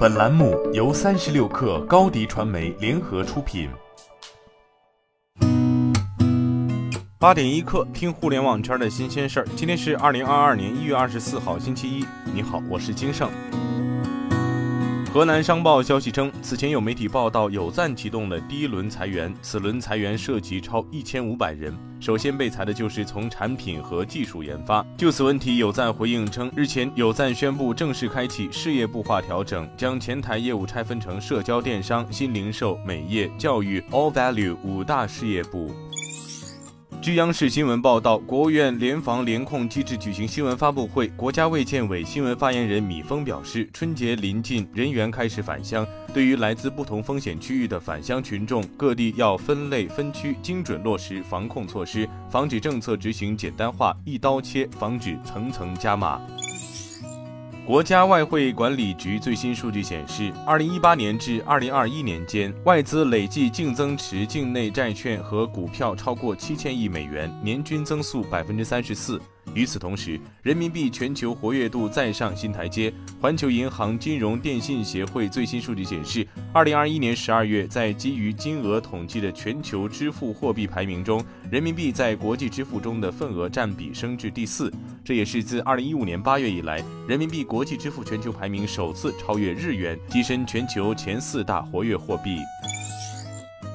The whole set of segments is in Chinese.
本栏目由三十六氪高低传媒联合出品。八点一刻，听互联网圈的新鲜事儿。今天是二零二二年一月二十四号，星期一。你好，我是金盛。河南商报消息称，此前有媒体报道有赞启动了第一轮裁员，此轮裁员涉及超一千五百人。首先被裁的就是从产品和技术研发。就此问题，有赞回应称，日前有赞宣布正式开启事业部化调整，将前台业务拆分成社交电商、新零售、美业、教育、All Value 五大事业部。据央视新闻报道，国务院联防联控机制举行新闻发布会，国家卫健委新闻发言人米峰表示，春节临近，人员开始返乡，对于来自不同风险区域的返乡群众，各地要分类分区，精准落实防控措施，防止政策执行简单化、一刀切，防止层层加码。国家外汇管理局最新数据显示，二零一八年至二零二一年间，外资累计净增持境内债券和股票超过七千亿美元，年均增速百分之三十四。与此同时，人民币全球活跃度再上新台阶。环球银行金融电信协会最新数据显示，二零二一年十二月，在基于金额统计的全球支付货币排名中，人民币在国际支付中的份额占比升至第四，这也是自二零一五年八月以来，人民币国际支付全球排名首次超越日元，跻身全球前四大活跃货币。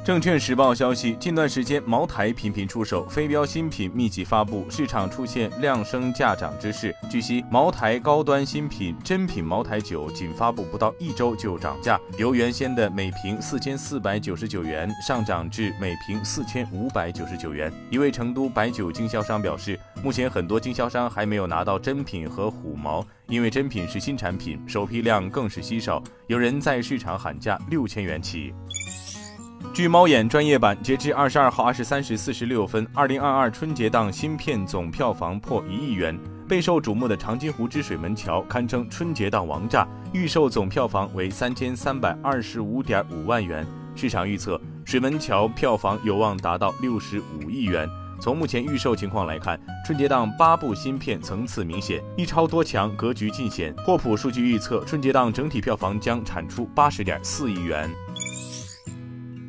证券时报消息，近段时间茅台频频出手，非标新品密集发布，市场出现量升价涨之势。据悉，茅台高端新品真品茅台酒仅发布不到一周就涨价，由原先的每瓶四千四百九十九元上涨至每瓶四千五百九十九元。一位成都白酒经销商表示，目前很多经销商还没有拿到真品和虎毛，因为真品是新产品，首批量更是稀少，有人在市场喊价六千元起。据猫眼专业版，截至二十二号二十三时四十六分，二零二二春节档新片总票房破一亿元。备受瞩目的《长津湖之水门桥》堪称春节档王炸，预售总票房为三千三百二十五点五万元。市场预测，《水门桥》票房有望达到六十五亿元。从目前预售情况来看，春节档八部新片层次明显，一超多强，格局尽显。霍普数据预测，春节档整体票房将产出八十点四亿元。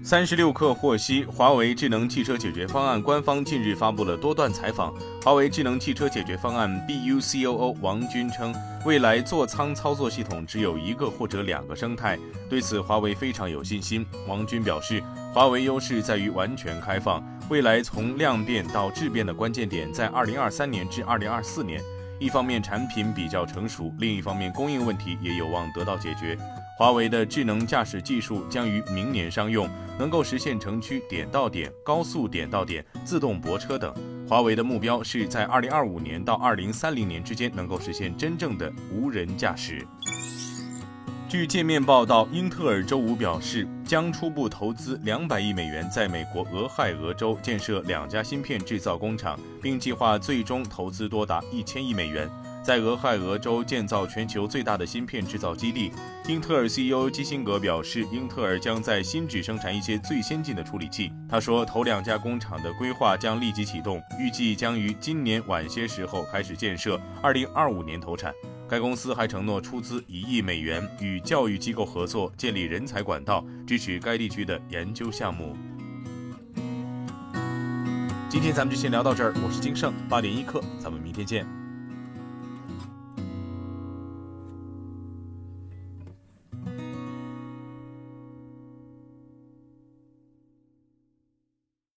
三十六氪获悉，华为智能汽车解决方案官方近日发布了多段采访。华为智能汽车解决方案 BU COO 王军称，未来座舱操作系统只有一个或者两个生态，对此华为非常有信心。王军表示，华为优势在于完全开放，未来从量变到质变的关键点在二零二三年至二零二四年。一方面产品比较成熟，另一方面供应问题也有望得到解决。华为的智能驾驶技术将于明年商用，能够实现城区点到点、高速点到点、自动泊车等。华为的目标是在二零二五年到二零三零年之间能够实现真正的无人驾驶。据界面报道，英特尔周五表示，将初步投资两百亿美元，在美国俄亥俄州建设两家芯片制造工厂，并计划最终投资多达一千亿美元。在俄亥俄州建造全球最大的芯片制造基地，英特尔 CEO 基辛格表示，英特尔将在新址生产一些最先进的处理器。他说，头两家工厂的规划将立即启动，预计将于今年晚些时候开始建设，二零二五年投产。该公司还承诺出资一亿美元，与教育机构合作，建立人才管道，支持该地区的研究项目。今天咱们就先聊到这儿，我是金盛八点一刻，咱们明天见。